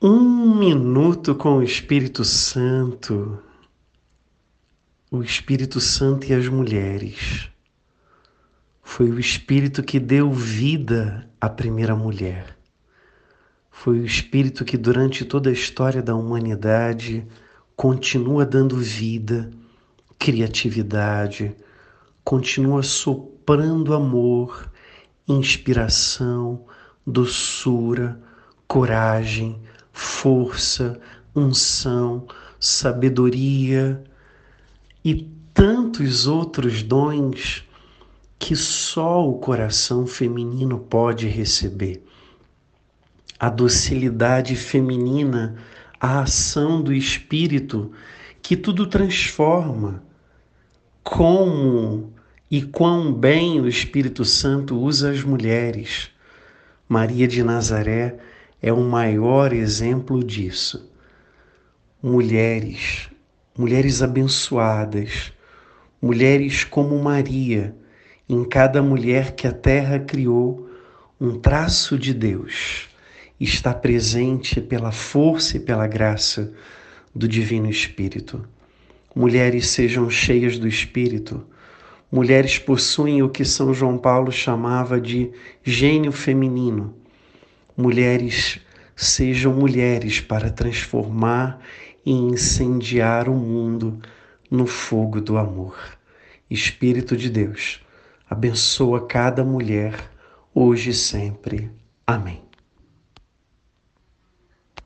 Um minuto com o Espírito Santo. O Espírito Santo e as mulheres. Foi o Espírito que deu vida à primeira mulher. Foi o Espírito que, durante toda a história da humanidade, continua dando vida, criatividade, continua soprando amor, inspiração, doçura, coragem, força, unção, sabedoria e tantos outros dons que só o coração feminino pode receber. A docilidade feminina, a ação do espírito que tudo transforma. Como e quão bem o Espírito Santo usa as mulheres. Maria de Nazaré é o maior exemplo disso. Mulheres, mulheres abençoadas, mulheres como Maria, em cada mulher que a terra criou, um traço de Deus está presente pela força e pela graça do Divino Espírito. Mulheres sejam cheias do Espírito. Mulheres possuem o que São João Paulo chamava de gênio feminino mulheres sejam mulheres para transformar e incendiar o mundo no fogo do amor. Espírito de Deus, abençoa cada mulher, hoje e sempre. Amém.